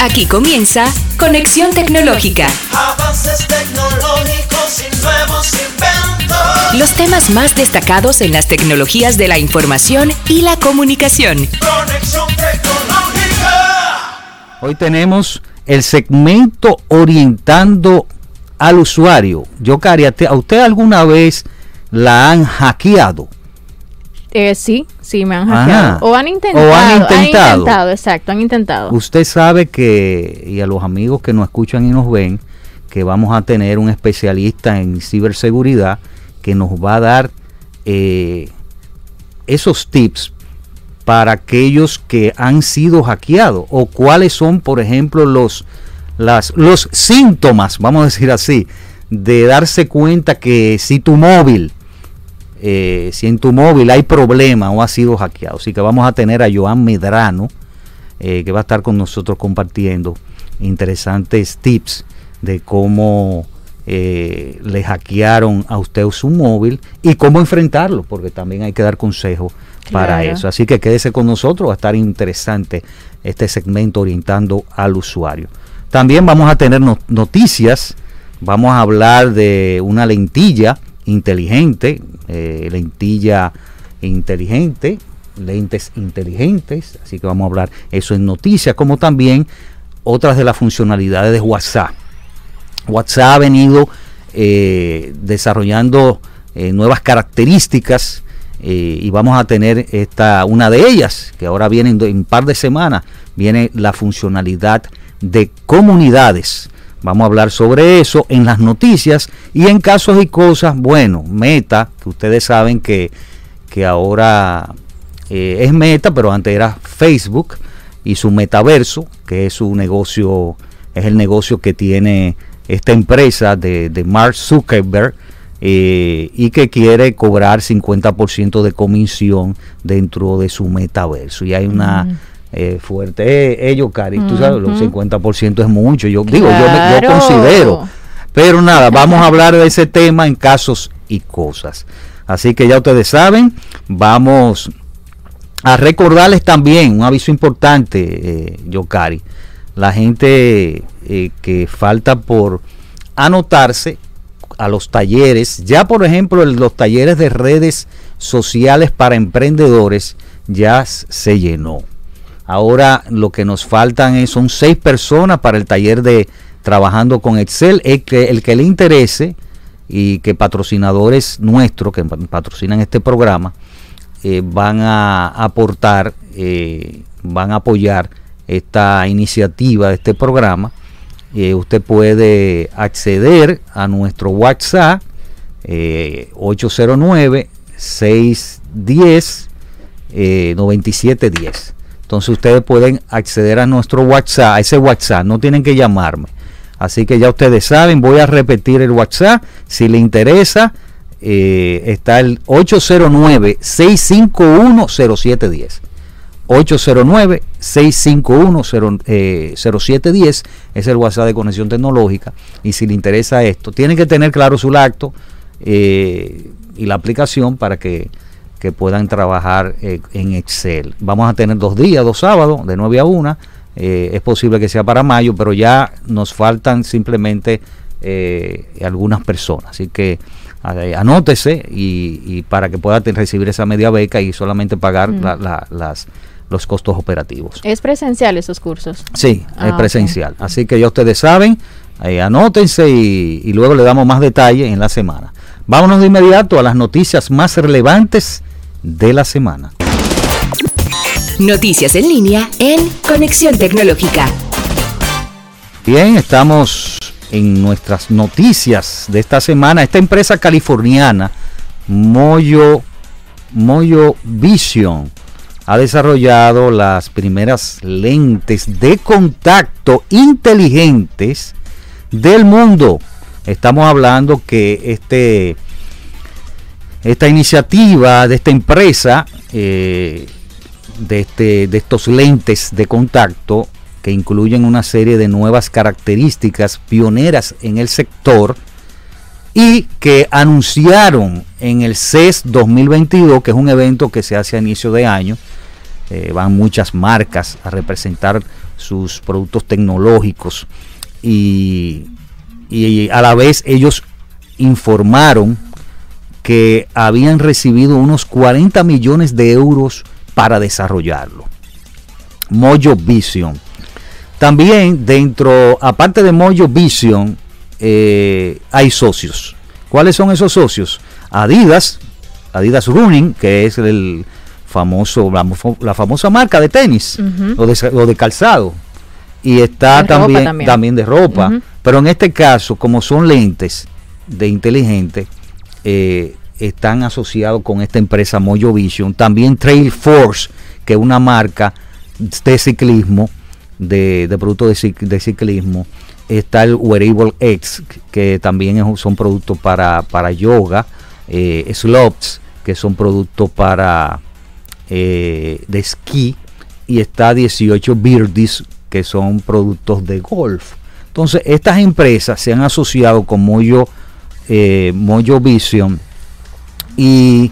Aquí comienza Conexión Tecnológica. Avances tecnológicos y nuevos inventos. Los temas más destacados en las tecnologías de la información y la comunicación. Conexión tecnológica. Hoy tenemos el segmento orientando al usuario. Yo, Cari, ¿a te- a usted alguna vez la han hackeado? Eh, sí, sí, me han hackeado. O han intentado. O han intentado. exacto, han intentado. Usted sabe que, y a los amigos que nos escuchan y nos ven, que vamos a tener un especialista en ciberseguridad que nos va a dar eh, esos tips para aquellos que han sido hackeados o cuáles son, por ejemplo, los, las, los síntomas, vamos a decir así, de darse cuenta que si tu móvil, eh, si en tu móvil hay problema o ha sido hackeado. Así que vamos a tener a Joan Medrano, eh, que va a estar con nosotros compartiendo interesantes tips de cómo eh, le hackearon a usted su móvil y cómo enfrentarlo, porque también hay que dar consejo para eso. Así que quédese con nosotros, va a estar interesante este segmento orientando al usuario. También vamos a tener no- noticias, vamos a hablar de una lentilla inteligente, eh, lentilla inteligente, lentes inteligentes, así que vamos a hablar eso en noticias, como también otras de las funcionalidades de WhatsApp. WhatsApp ha venido eh, desarrollando eh, nuevas características y vamos a tener esta una de ellas que ahora viene en un par de semanas viene la funcionalidad de comunidades. Vamos a hablar sobre eso en las noticias y en casos y cosas, bueno, Meta, que ustedes saben que, que ahora eh, es Meta, pero antes era Facebook y su metaverso, que es su negocio, es el negocio que tiene esta empresa de, de Mark Zuckerberg eh, y que quiere cobrar 50% de comisión dentro de su metaverso. Y hay una eh, fuerte, eh, ellos, Cari, tú sabes, los Ujú. 50% es mucho. Yo digo, yo, me- yo considero. Pero nada, vamos a hablar de ese tema en casos y cosas. Así que ya ustedes saben, vamos a recordarles también un aviso importante, eh, Yocari. La gente eh, que falta por anotarse a los talleres, ya por ejemplo los talleres de redes sociales para emprendedores ya se llenó. Ahora lo que nos faltan es- son seis personas para el taller de trabajando con Excel. El que, el que le interese y que patrocinadores nuestros que pa- patrocinan este programa eh, van a aportar, eh, van a apoyar esta iniciativa de este programa. Eh, usted puede acceder a nuestro WhatsApp eh, 809-610 eh, 9710. Entonces ustedes pueden acceder a nuestro WhatsApp, a ese WhatsApp, no tienen que llamarme. Así que ya ustedes saben, voy a repetir el WhatsApp. Si le interesa, eh, está el 809-651-0710. 809-651-0710 es el WhatsApp de Conexión Tecnológica. Y si le interesa esto, tienen que tener claro su acto eh, y la aplicación para que, que puedan trabajar eh, en Excel. Vamos a tener dos días, dos sábados, de 9 a 1. Eh, es posible que sea para mayo, pero ya nos faltan simplemente eh, algunas personas. Así que anótese y, y para que pueda recibir esa media beca y solamente pagar Mm. la- la- las, los costos operativos. ¿Es presencial esos cursos? Sí, Ah, es presencial. Así que ya ustedes saben, anótense y, y luego le damos más detalle en la semana. Vámonos de inmediato a las noticias más relevantes de la semana. Noticias en línea en Conexión Tecnológica. Bien, estamos en nuestras noticias de esta semana. Esta empresa californiana, Moyo, Moyo Vision, ha desarrollado las primeras lentes de contacto inteligentes del mundo. Estamos hablando que este, esta iniciativa de esta empresa, eh, de, este, de estos lentes de contacto, que incluyen una serie de nuevas características pioneras en el sector y que anunciaron en el CES 2022, que es un evento que se hace a inicio de año. Eh, van muchas marcas a representar sus productos tecnológicos y, y a la vez ellos informaron que habían recibido unos 40 millones de euros para desarrollarlo. Mojo Vision. También dentro, aparte de Mojo Vision, eh, hay socios. ¿Cuáles son esos socios? Adidas, Adidas Running, que es el famoso, la, la famosa marca de tenis Ujú. o, de, o de calzado. Y está también, también. también. de ropa. Pero en este caso, como son lentes de inteligente, eh, están asociados con esta empresa Mojo Vision. También Trail Force, que es una marca de ciclismo, de, de productos de, cic- de ciclismo. Está el Wearable X, que también es- son productos para, para yoga. Eh, Slopes, que son productos para eh, de esquí. Y está 18 Birdies, que son productos de golf. Entonces, estas empresas se han asociado con Mojo, eh, Vision y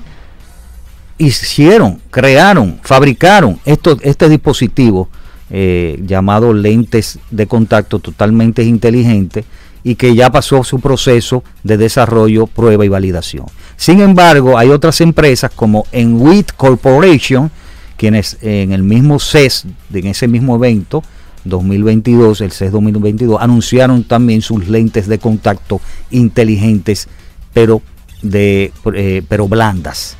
hicieron, crearon, fabricaron esto, este dispositivo eh, llamado lentes de contacto totalmente inteligente y que ya pasó su proceso de desarrollo, prueba y validación. Sin embargo, hay otras empresas como Enwit Corporation, quienes en el mismo CES, en ese mismo evento, 2022, el CES 2022, anunciaron también sus lentes de contacto inteligentes, pero de eh, pero blandas.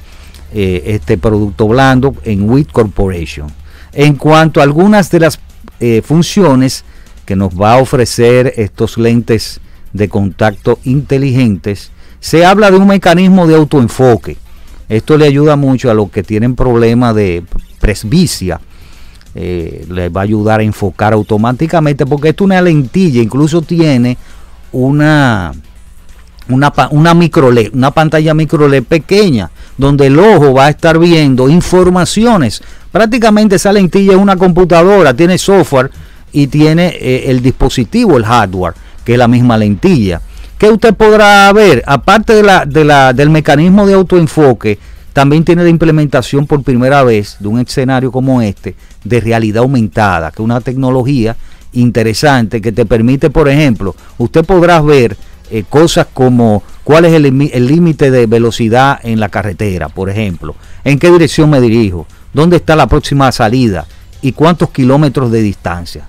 Eh, este producto blando en WIT Corporation. En cuanto a algunas de las eh, funciones que nos va a ofrecer estos lentes de contacto inteligentes, se habla de un mecanismo de autoenfoque. Esto le ayuda mucho a los que tienen problemas de presbicia. Les va a ayudar a enfocar automáticamente porque esto es una lentilla, incluso tiene una, una, una una pantalla micro LED pequeña, donde el ojo va a estar viendo informaciones. Prácticamente esa lentilla es una computadora, tiene software y tiene eh, el dispositivo, el hardware, que es la misma lentilla. que usted podrá ver? Aparte de la, de la, del mecanismo de autoenfoque, también tiene la implementación por primera vez de un escenario como este de realidad aumentada, que es una tecnología interesante que te permite, por ejemplo, usted podrá ver eh, cosas como cuál es el límite de velocidad en la carretera, por ejemplo, en qué dirección me dirijo, dónde está la próxima salida y cuántos kilómetros de distancia.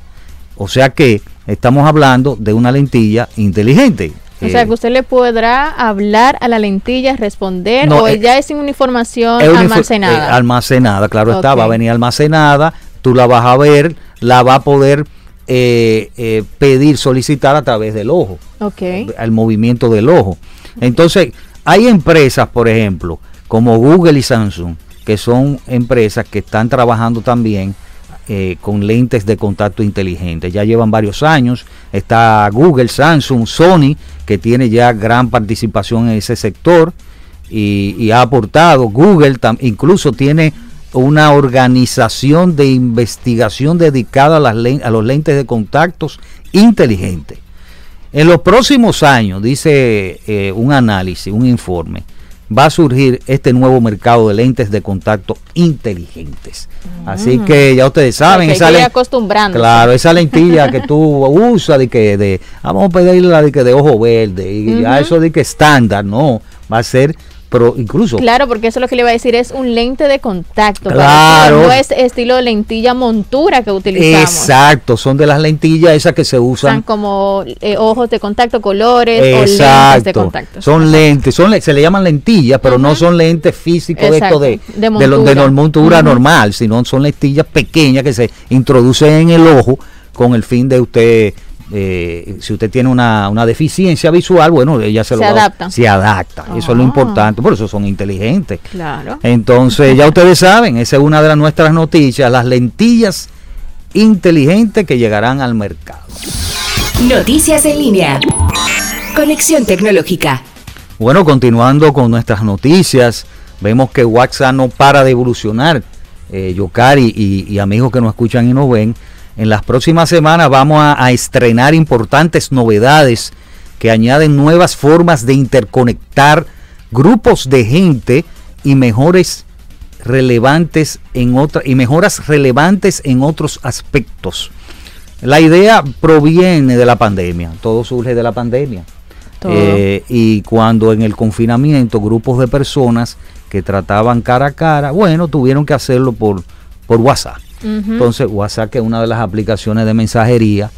O sea que estamos hablando de una lentilla inteligente. O sea, Eh, que usted le podrá hablar a la lentilla, responder, No, o eh, ya es una información es almacenada. eh, almacenada, claro está, va a venir almacenada, tú la vas a ver, la va a poder eh, eh, pedir, solicitar a través del ojo, ok. el movimiento del ojo. Entonces, hay empresas, por ejemplo, como Google y Samsung, que son empresas que están trabajando también eh, con lentes de contacto inteligente. Ya llevan varios años. Está Google, Samsung, Sony, que tiene ya gran participación en ese sector y, y ha aportado. Google tam- incluso tiene una organización de investigación dedicada a, las a los lentes de contactos inteligentes. En los próximos años, dice eh, un análisis, un informe, va a surgir este nuevo mercado de lentes de contacto inteligentes. Así que ya ustedes saben, esa que ir len- acostumbrándose. Claro, esa lentilla que tú usas de que de vamos a pedirla de que de ojo verde y ya Ujú. eso de que estándar, no, va a ser pero incluso Claro, porque eso es lo que le iba a decir, es un lente de contacto. Claro. No es estilo lentilla montura que utilizamos. exacto, son de las lentillas esas que se Usan usan como eh, ojos de contacto, colores o lentes de Exacto. contacto. Son lentes, son se le llaman lentillas, pero no son lentes físicos de Exacto, esto de, de de, lo- de montura. normal, sino son lentillas pequeñas que se introducen en el ojo con el fin de usted, eh, si usted tiene una, una deficiencia visual, bueno, ella se, Se lo adaptan. se adapta. Eso es lo Ah. importante, por eso son inteligentes. Claro. Entonces, ya ustedes saben, esa es una de las nuestras noticias, las lentillas inteligentes que llegarán al mercado. Noticias en línea. Conexión tecnológica. Bueno, continuando con nuestras noticias, vemos que WhatsApp no para de evolucionar. Eh, Yocari y, y amigos que nos escuchan y nos ven, en las próximas semanas vamos a, a estrenar importantes novedades que añaden nuevas formas de interconectar grupos de gente y mejores relevantes en otra y mejoras relevantes en otros aspectos. La idea proviene de la pandemia, todo surge de la pandemia. Eh, y cuando en el confinamiento grupos de personas que trataban cara a cara, bueno, tuvieron que hacerlo por, por WhatsApp. Entonces, WhatsApp que es una de las aplicaciones de mensajería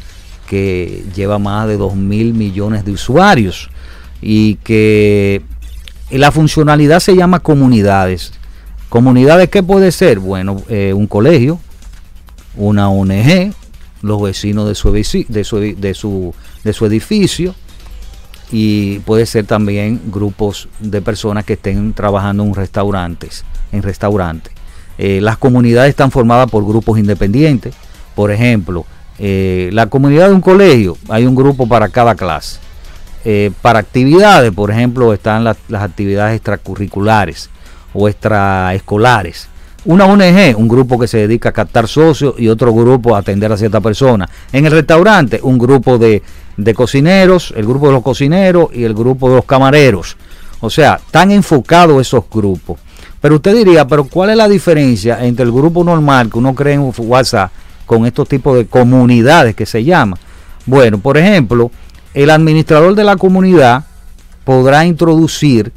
que lleva más de 2 mil millones de usuarios y que la funcionalidad se llama comunidades. ¿Comunidades qué puede ser? Bueno, eh, un colegio, una ONG, los vecinos de su, de su, de su, de su edificio y puede ser también grupos de personas que estén trabajando en restaurantes, en restaurantes. Eh, las comunidades están formadas por grupos independientes. Por ejemplo, eh, la comunidad de un colegio, hay un grupo para cada clase. Eh, para actividades, por ejemplo, están las, actividades extracurriculares o extraescolares. Una ONG, un grupo que se dedica a captar socios y otro grupo a atender a cierta persona. En el restaurante, un grupo de, de cocineros, el grupo de los cocineros y el grupo de los camareros. O sea, tan enfocados esos grupos. Pero usted diría, pero ¿cuál es la diferencia entre el grupo normal que uno cree en WhatsApp con estos tipos de comunidades que se llaman? Bueno, por ejemplo, el administrador de la comunidad podrá introducir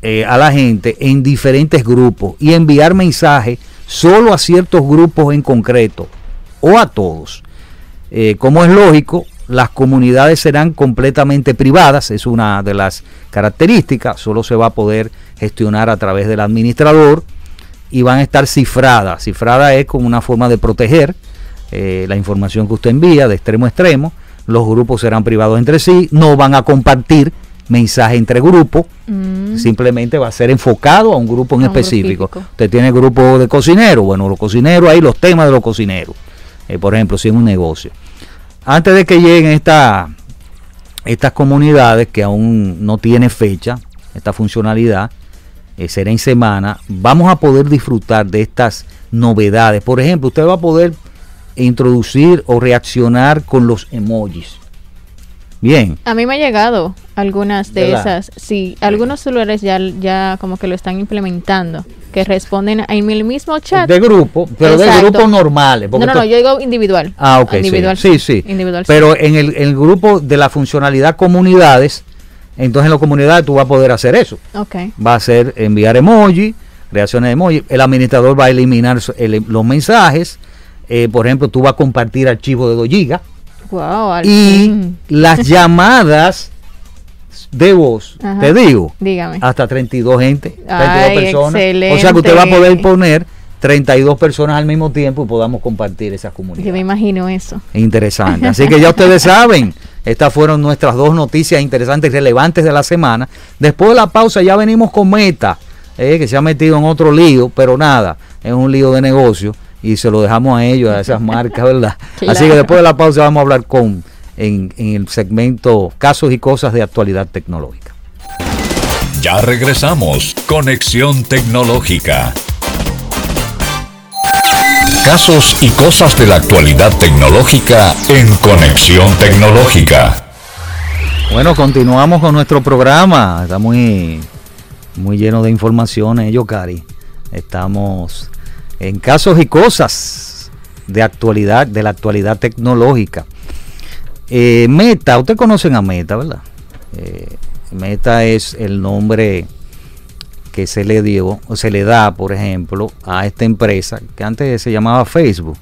eh, a la gente en diferentes grupos y enviar mensajes solo a ciertos grupos en concreto o a todos. Eh, como es lógico, las comunidades serán completamente privadas, es una de las características, solo se va a poder gestionar a través del administrador y van a estar cifradas. Cifrada es como una forma de proteger eh, la información que usted envía de extremo a extremo. Los grupos serán privados entre sí, no van a compartir mensajes entre grupos, Mm. simplemente va a ser enfocado a un grupo en A específico. Usted tiene grupo de cocineros, bueno, los cocineros, ahí los temas de los cocineros, Eh, por ejemplo, si es un negocio. Antes de que lleguen esta- estas comunidades que aún no tiene fecha, esta funcionalidad, eh, será en semana, vamos a poder disfrutar de estas novedades. Por ejemplo, usted va a poder introducir o reaccionar con los emojis. Bien, A mí me ha llegado algunas de ¿Verdad? esas. Sí, algunos celulares ya, ya como que lo están implementando, que responden en el mismo chat. de grupo, pero de grupos normales. no, no, yo digo individual. Ah, ok. Individual, sí, sí. Individual, sí. Pero en el, el grupo de la funcionalidad comunidades, entonces en la comunidad tú vas a poder hacer eso. Ok. Va a ser enviar emoji, reacciones de emoji. El administrador va a eliminar el- los mensajes. Eh, por ejemplo, tú vas a compartir archivos de 2 gigas. Wow. Y fin. las llamadas de voz, Ajá. te digo, Dígame. hasta 32 gente, 32 Ay, personas. O sea que usted va a poder poner 32 personas al mismo tiempo y podamos compartir esas comunidades. Yo me imagino eso. Interesante. Así que ya ustedes saben, estas fueron nuestras dos noticias interesantes y relevantes de la semana. Después de la pausa ya venimos con Meta, eh, que se ha metido en otro lío, pero nada, es un lío de negocio y se lo dejamos a ellos, a esas marcas, ¿verdad? Así que después de la pausa vamos a hablar con en, en el segmento casos y cosas de actualidad tecnológica. Ya regresamos. Conexión tecnológica. Casos y cosas de la actualidad tecnológica en Conexión Tecnológica. Bueno, continuamos con nuestro programa. Está muy, muy lleno de informaciones, Yocari. Estamos en casos y cosas de actualidad, de la actualidad tecnológica. Eh, Meta, ustedes conocen a Meta, ¿verdad? Eh, Meta es el nombre que se le dio, se le da, por ejemplo, a esta empresa que antes se llamaba Facebook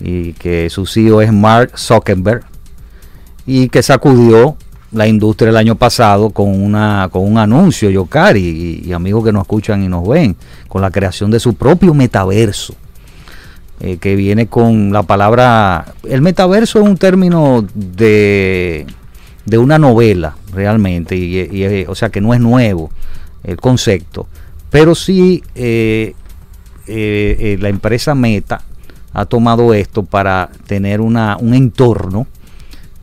y que su CEO es Mark Zuckerberg y que sacudió la industria el año pasado con una con un anuncio Yocari y, y amigos que nos escuchan y nos ven con la creación de su propio metaverso eh, que viene con la palabra el metaverso es un término de de una novela realmente y, eh, o sea que no es nuevo el concepto pero sí eh, la empresa Meta ha tomado esto para tener una, un entorno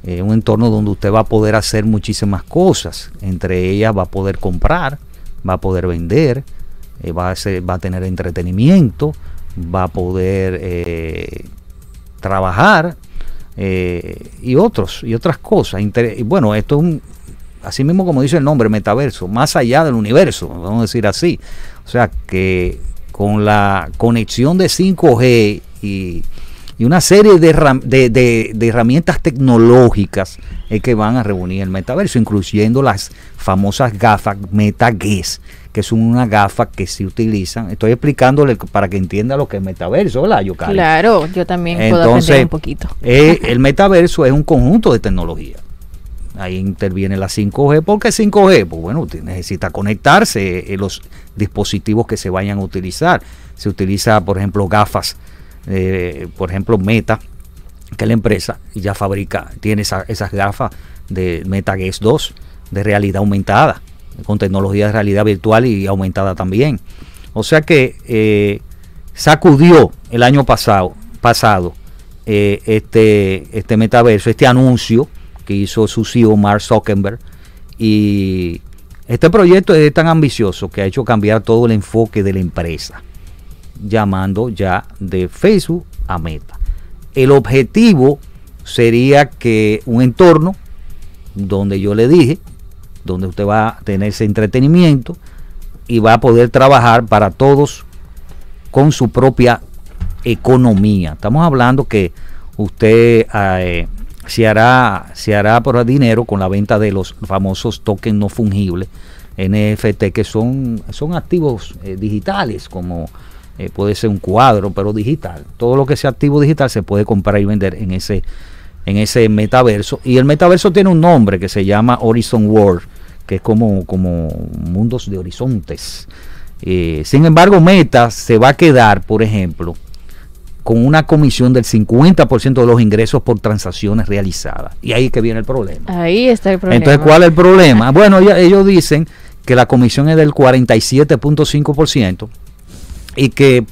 eh, un entorno donde usted va a poder hacer muchísimas cosas. Entre ellas va a poder comprar, va a poder vender, eh, va, a va a tener entretenimiento, va a poder eh, trabajar eh, y otros y otras cosas. Bueno, esto es un, así mismo como dice el nombre, metaverso, más allá del universo, vamos a decir así. O sea que con la conexión de 5G y, y una serie de, de- de- de herramientas tecnológicas es que van a reunir el metaverso, incluyendo las famosas gafas MetaGuess, que son unas gafas que se utilizan. Estoy explicándole para que entienda lo que es metaverso, ¿verdad, Yocari? Claro, yo también puedo aprender Entonces, un poquito. eh, el metaverso es un conjunto de tecnología. Ahí interviene la 5G. ¿Por qué 5G? Pues bueno, necesita conectarse eh, los dispositivos que se vayan a utilizar. Se utiliza, por ejemplo, gafas, eh, por ejemplo, Meta, que la empresa ya fabrica, tiene esa- esas gafas de Meta Guess 2 de realidad aumentada, con tecnología de realidad virtual y aumentada también. O sea que eh, sacudió el año pasado, pasado eh, este, este metaverso, este anuncio que hizo su CEO Mark Zuckerberg. Y este proyecto es tan ambicioso que ha hecho cambiar todo el enfoque de la empresa, llamando ya de Facebook a Meta. El objetivo sería que un entorno donde yo le dije, donde usted va a tener ese entretenimiento y va a poder trabajar para todos con su propia economía. Estamos hablando que usted eh, se hará se hará por dinero con la venta de los famosos tokens no fungibles NFT que son son activos eh, digitales como eh, puede ser un cuadro pero digital. Todo lo que sea activo digital se puede comprar y vender en ese en ese metaverso y el metaverso tiene un nombre que se llama Horizon World que es como como mundos de horizontes. Eh, sin embargo, Meta se va a quedar, por ejemplo, con una comisión del 50% de los ingresos por transacciones realizadas. Y ahí es que viene el problema. Ahí está el problema. Entonces, ¿cuál es el problema? Bueno, ellos dicen que la comisión es del 47.5% y que,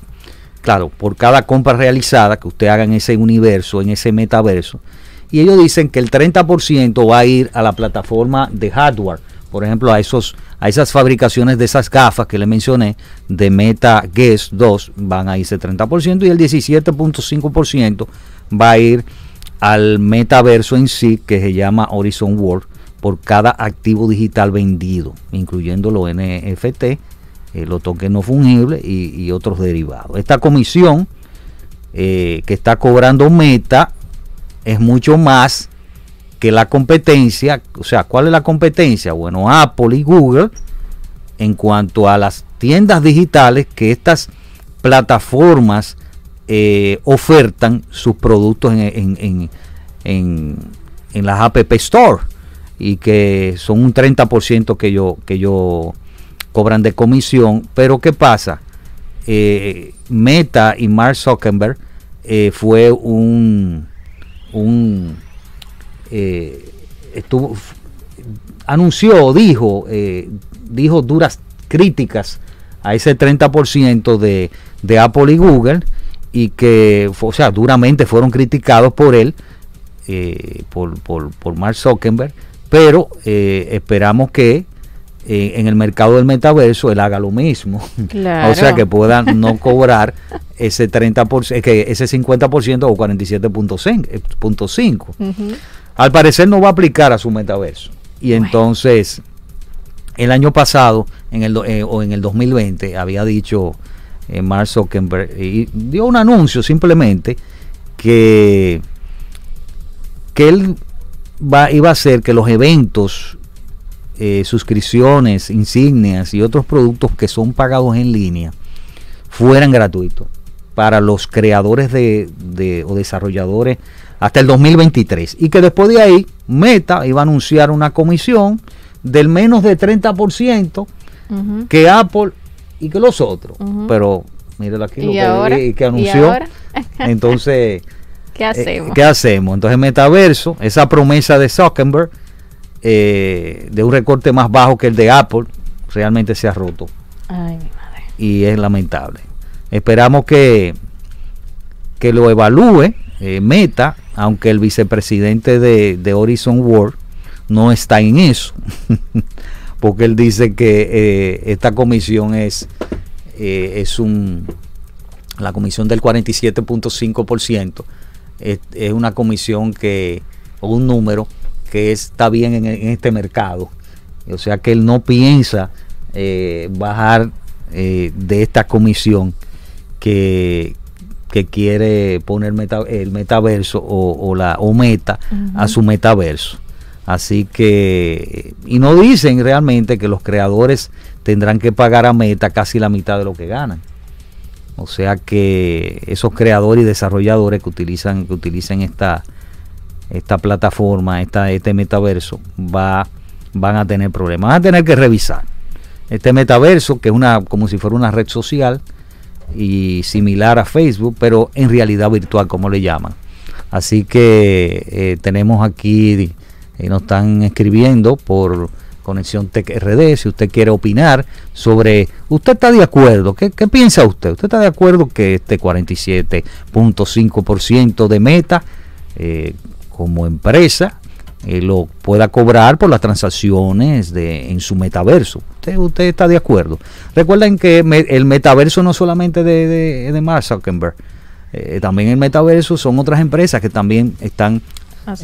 claro, por cada compra realizada que usted haga en ese universo, en ese metaverso, y ellos dicen que el 30% va a ir a la plataforma de hardware, por ejemplo, a esos a esas fabricaciones de esas gafas que le mencioné de Meta Guess 2 van a irse 30% y el 17.5% va a ir al metaverso en sí que se llama Horizon World por cada activo digital vendido, incluyendo los NFT, eh, los tokens no fungibles y, otros derivados. Esta comisión eh, que está cobrando Meta es mucho más que la competencia. O sea, ¿cuál es la competencia? Bueno, Apple y Google en cuanto a las tiendas digitales que estas plataformas eh, ofertan sus productos en, en, en, en- en las App Store y que son un 30% que yo que yo cobran de comisión. Pero ¿qué pasa? Eh, Meta y Mark Zuckerberg eh, fue un, un eh, estuvo anunció dijo dijo duras críticas a ese 30% de, de Apple y Google y que o sea duramente fueron criticados por él por, por, por Mark Zuckerberg pero esperamos que eh, en el mercado del metaverso él haga lo mismo Claro. o sea que puedan no cobrar ese 30%, que ese 50% o 47.5. Ujú. Al parecer no va a aplicar a su metaverso. Y entonces, el año pasado, en el, eh, o en el 2020, había dicho eh, Mark Zuckerberg, y dio un anuncio simplemente que, que él va, iba a hacer que los eventos, eh, suscripciones, insignias y otros productos que son pagados en línea fueran gratuitos para los creadores de, de- o desarrolladores hasta el 2023 y que después de ahí Meta iba a anunciar una comisión del menos de 30% Ujú. que Apple y que los otros. Pero míralo aquí lo ¿Y que, ahora? y que ¿Y anunció. Entonces, ¿Qué eh, hacemos? ¿qué hacemos? Entonces, Metaverso, esa promesa de Zuckerberg eh, de un recorte más bajo que el de Apple, realmente se ha roto Ay, mi madre. y es lamentable. Esperamos que, que lo evalúe eh, Meta, aunque el vicepresidente de, de Horizon World no está en eso, porque él dice que eh, esta comisión es, es un, la comisión del 47.5%, es, es una comisión que, o un número que está bien en, en este mercado. O sea que él no piensa eh, bajar eh, de esta comisión que, que quiere poner meta- el metaverso o, o la o meta a su metaverso. Así que, y no dicen realmente que los creadores tendrán que pagar a Meta casi la mitad de lo que ganan. O sea que esos creadores y desarrolladores que utilizan, que utilicen esta, esta plataforma, esta, este metaverso, va, van a tener problemas. Van a tener que revisar. Este metaverso, que es una, como si fuera una red social y similar a Facebook, pero en realidad virtual, como le llaman. Así que eh, tenemos aquí, eh, nos están escribiendo por Conexión Tech RD, si usted quiere opinar sobre, ¿usted está de acuerdo? ¿Qué, qué piensa usted? ¿Usted está de acuerdo que este 47.5% de meta eh, como empresa eh, lo pueda cobrar por las transacciones de, en su metaverso. ¿Usted, usted está de acuerdo? Recuerden que me- el metaverso no solamente de, de, de Mark Zuckerberg, eh, también el metaverso son otras empresas que también están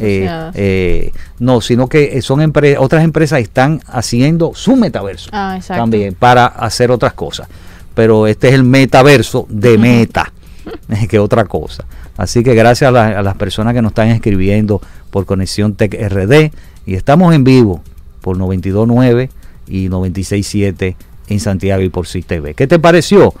eh, eh, no, sino que son empre- otras empresas están haciendo su metaverso Ah, también para hacer otras cosas. Pero este es el metaverso de meta, que otra cosa. Así que gracias a, la- a las personas que nos están escribiendo por Conexión Tech RD y estamos en vivo por 929 y 967 en Santiago y por CITV. ¿Qué te pareció?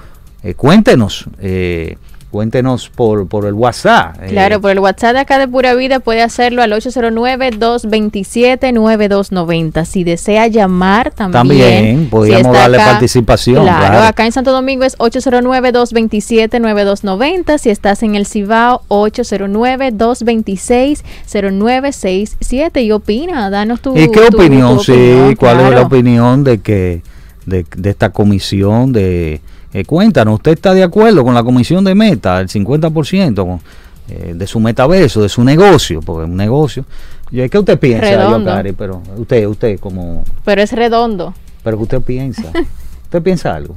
Eh, cuéntenos, eh, cuéntenos por, por el WhatsApp. eh, Claro, por el WhatsApp de acá de Pura Vida puede hacerlo al 809-227-9290. Si desea llamar también. También, podríamos darle participación, Claro, claro. acá en Santo Domingo es 809-227-9290. Si estás en el Cibao, 809-226-0967. Y opina, danos tu ¿Y qué tu- opinión? tu sí, opinión, ¿cuál es la opinión de que de, de esta comisión de eh, cuéntanos, ¿usted está de acuerdo con la comisión de meta, el 50% con, eh, de su metaverso, de su negocio, porque es un negocio? Yo, ¿Qué usted piensa. Yocari? Pero usted, usted como, Pero es redondo. pero que usted piensa, ¿usted piensa algo?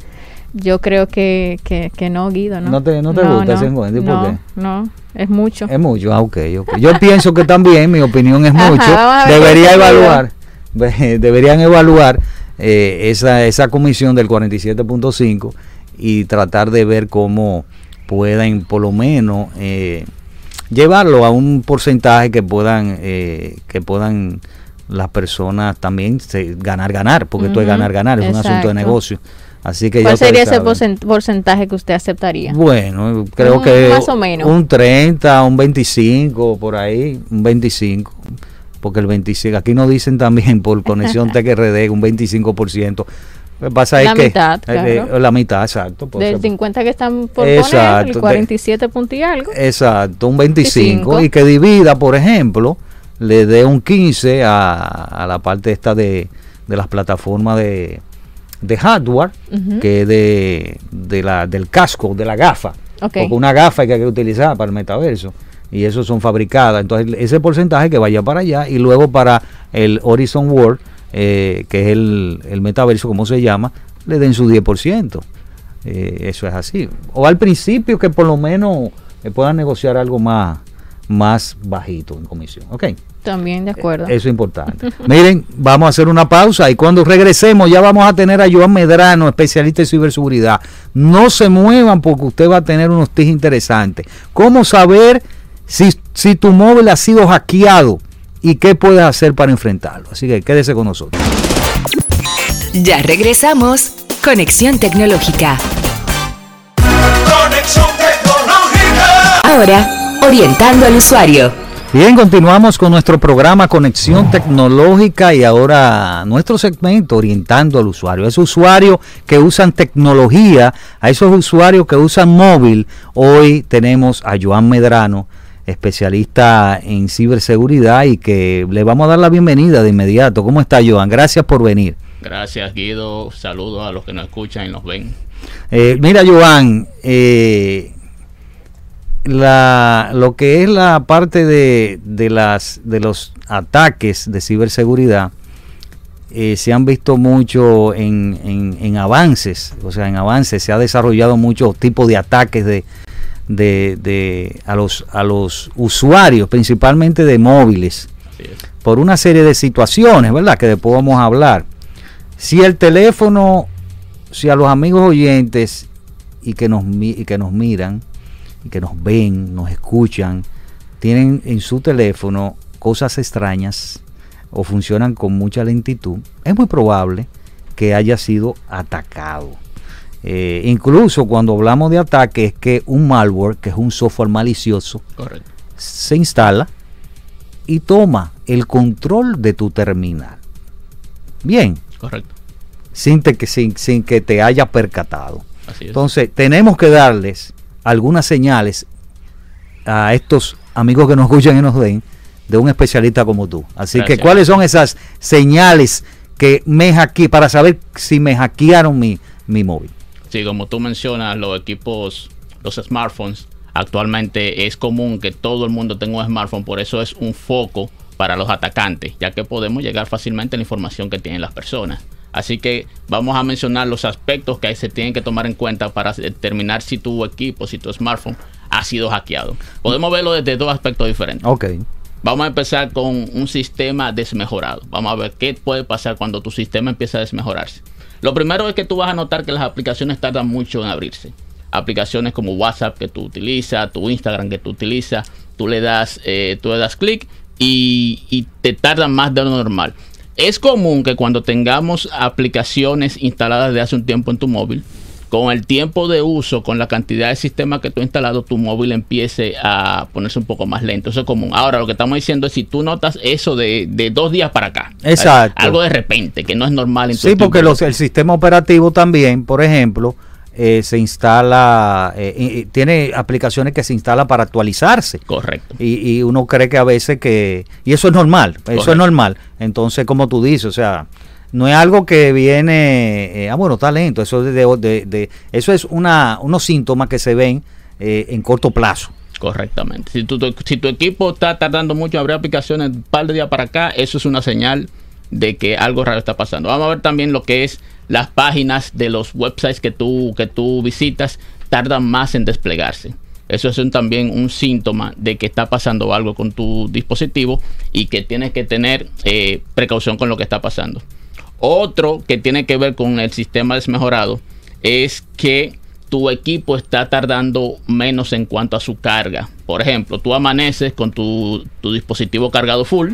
Yo creo que, que, que no, Guido, ¿no? ¿No te- no te gusta ese encuentro? ¿Y por no, qué? No, es mucho. Es mucho, ah, ok, ok. Yo pienso que también, mi opinión es mucho. Debería evaluar, deberían evaluar eh, esa, esa comisión del 47.5 y tratar de ver cómo puedan por lo menos eh, llevarlo a un porcentaje que puedan eh, que puedan las personas también se- ganar ganar porque esto es ganar ganar es un asunto de negocio así que ¿Cuál sería ese porcentaje que usted aceptaría? Bueno, creo Un- que más o menos. un 30, un 25, por ahí, un 25. Porque el 25, aquí nos dicen también por conexión TechRD un 25%. Pasa La es que mitad, eh, claro. la mitad, exacto. por Del eso- 50 que están por Exacto, poner, el 47 punto y algo. Exacto, un 25 25. y que divida, por ejemplo, le dé un 15 a, a la parte esta de, de las plataformas de, de hardware, que de, de la, del casco, de la gafa. Ok. Porque una gafa que hay que utilizar para el metaverso. Y eso son fabricadas. Entonces, ese porcentaje que vaya para allá y luego para el Horizon World, eh, que es el, el metaverso, como se llama, le den su 10%. Eh, eso es así. O al principio que por lo menos eh, puedan negociar algo más, más bajito en comisión. ¿Ok? También de acuerdo. Eso es importante. Miren, vamos a hacer una pausa y cuando regresemos ya vamos a tener a Joan Medrano, especialista en ciberseguridad. No se muevan porque usted va a tener unos tips interesantes. ¿Cómo saber si, si tu móvil ha sido hackeado y qué puedes hacer para enfrentarlo? Así que quédese con nosotros. Ya regresamos. Conexión tecnológica. Conexión tecnológica. Ahora, orientando al usuario. Bien, continuamos con nuestro programa Conexión Tecnológica y ahora nuestro segmento orientando al usuario. A esos usuarios que usan tecnología, a esos usuarios que usan móvil. Hoy tenemos a Joan Medrano, especialista en ciberseguridad y que le vamos a dar la bienvenida de inmediato. ¿Cómo está Joan? Gracias por venir. Gracias Guido, saludos a los que nos escuchan y nos ven. Eh, mira, Joan, eh, la, lo que es la parte de, de, las, de los ataques de ciberseguridad eh, se han visto mucho en, en- en avances, o sea, en avances se ha desarrollado muchos tipos de ataques de, de, de- a, los, a los usuarios, principalmente de móviles por una serie de situaciones, ¿verdad? Que después vamos a hablar. Si el teléfono, si a los amigos oyentes y que nos, y que nos miran, que nos ven, nos escuchan, tienen en su teléfono cosas extrañas o funcionan con mucha lentitud, es muy probable que haya sido atacado. Eh, incluso cuando hablamos de ataque es que un malware, que es un software malicioso, Correcto. se instala y toma el control de tu terminal. Bien, Correcto. sin, te- que, sin, sin que te haya percatado. Así es. Entonces, tenemos que darles algunas señales a estos amigos que nos escuchan y nos ven de un especialista como tú. Así Gracias. que, ¿cuáles son esas señales que me hacke para saber si me hackearon mi, mi móvil? Sí, como tú mencionas, los equipos, los smartphones, actualmente es común que todo el mundo tenga un smartphone, por eso es un foco para los atacantes, ya que podemos llegar fácilmente a la información que tienen las personas. Así que vamos a mencionar los aspectos que se tienen que tomar en cuenta para determinar si tu equipo, si tu smartphone ha sido hackeado. Podemos verlo desde dos aspectos diferentes. Ok, Vamos a empezar con un sistema desmejorado. Vamos a ver qué puede pasar cuando tu sistema empieza a desmejorarse. Lo primero es que tú vas a notar que las aplicaciones tardan mucho en abrirse. Aplicaciones como WhatsApp que tú utilizas, tu Instagram que tú utilizas, tú le das, eh, le das clic y, y te tardan más de lo normal. Es común que cuando tengamos aplicaciones instaladas de hace un tiempo en tu móvil, con el tiempo de uso, con la cantidad de sistemas que tú has instalado, tu móvil empiece a ponerse un poco más lento. Eso es común. Ahora, lo que estamos diciendo es si tú notas eso de, de dos días para acá. Exacto. Algo de repente, que no es normal en tu Sí, porque los- el sistema operativo también, por ejemplo, eh, se instala, eh, tiene aplicaciones que se instalan para actualizarse. Correcto. Y, y uno cree que a veces que... Y eso es normal, eso es normal. Entonces, como tú dices, o sea, no es algo que viene... eh, ah, bueno, está lento. Eso, es de, de- eso es una, unos síntomas que se ven eh, en corto plazo. Correctamente. Si tu, tu- si tu equipo está tardando mucho en abrir aplicaciones un par de días para acá, eso es una señal de que algo raro está pasando. Vamos a ver también lo que es las páginas de los websites que tú, que tú visitas, tardan más en desplegarse. Eso es también un síntoma de que está pasando algo con tu dispositivo y que tienes que tener eh, precaución con lo que está pasando. Otro que tiene que ver con el sistema desmejorado es que tu equipo está tardando menos en cuanto a su carga. Por ejemplo, tú amaneces con tu, tu dispositivo cargado full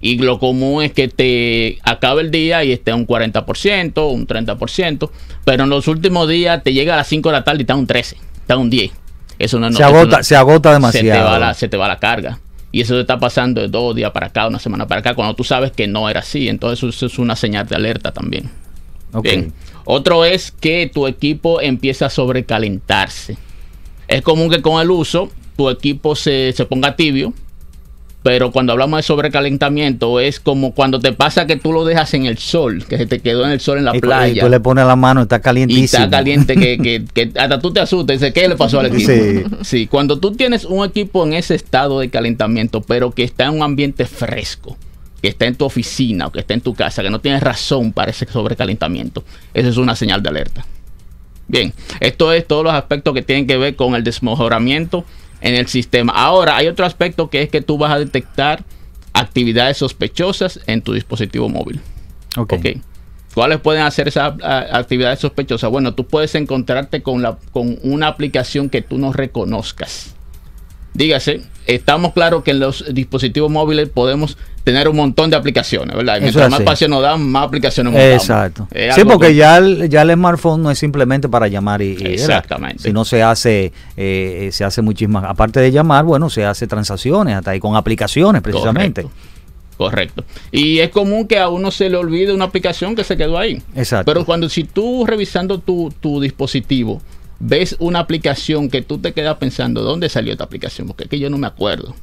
y lo común es que te acabe el día y esté a un 40%, un 30%, pero en los últimos días te llega a las 5 de la tarde y está a un 13, está a un 10. Eso no, no- se, eso agota, no- se agota se te, demasiado. va la, se te va la carga. Y eso te está pasando de dos días para acá, una semana para acá, cuando tú sabes que no era así. Entonces eso es una señal de alerta también. Bien. Otro es que tu equipo empieza a sobrecalentarse. Es común que con el uso tu equipo se, se ponga tibio, pero cuando hablamos de sobrecalentamiento es como cuando te pasa que tú lo dejas en el sol, que se te quedó en el sol en la Y, cu- y playa. tú le pones la mano, está Y calientísimo. está caliente que, que- que hasta tú te asustas y dices, ¿qué le pasó al equipo? Sí. Sí, cuando tú tienes un equipo en ese estado de calentamiento, pero que está en un ambiente fresco, que está en tu oficina o que está en tu casa, que no tienes razón para ese sobrecalentamiento, eso es una señal de alerta. Bien, esto es todos los aspectos que tienen que ver con el desmejoramiento en el sistema. Ahora, hay otro aspecto que es que tú vas a detectar actividades sospechosas en tu dispositivo móvil. Ok. ¿Cuáles pueden hacer esas a, actividades sospechosas? Bueno, tú puedes encontrarte con, la, con una aplicación que tú no reconozcas. Dígase, estamos claros que en los dispositivos móviles podemos tener un montón de aplicaciones, ¿verdad? Y mientras más espacio nos dan, más aplicaciones. Exacto. Sí, porque que- ya el, ya el smartphone no es simplemente para llamar y, y. Exactamente. sino se hace eh, se hace muchísimas aparte de llamar, bueno, se hace transacciones hasta ahí con aplicaciones precisamente. Correcto. Correcto. Y es común que a uno se le olvide una aplicación que se quedó ahí. Exacto. Pero cuando si tú revisando tu, tu dispositivo ves una aplicación que tú te quedas pensando, ¿dónde salió esta aplicación? Porque que yo no me acuerdo.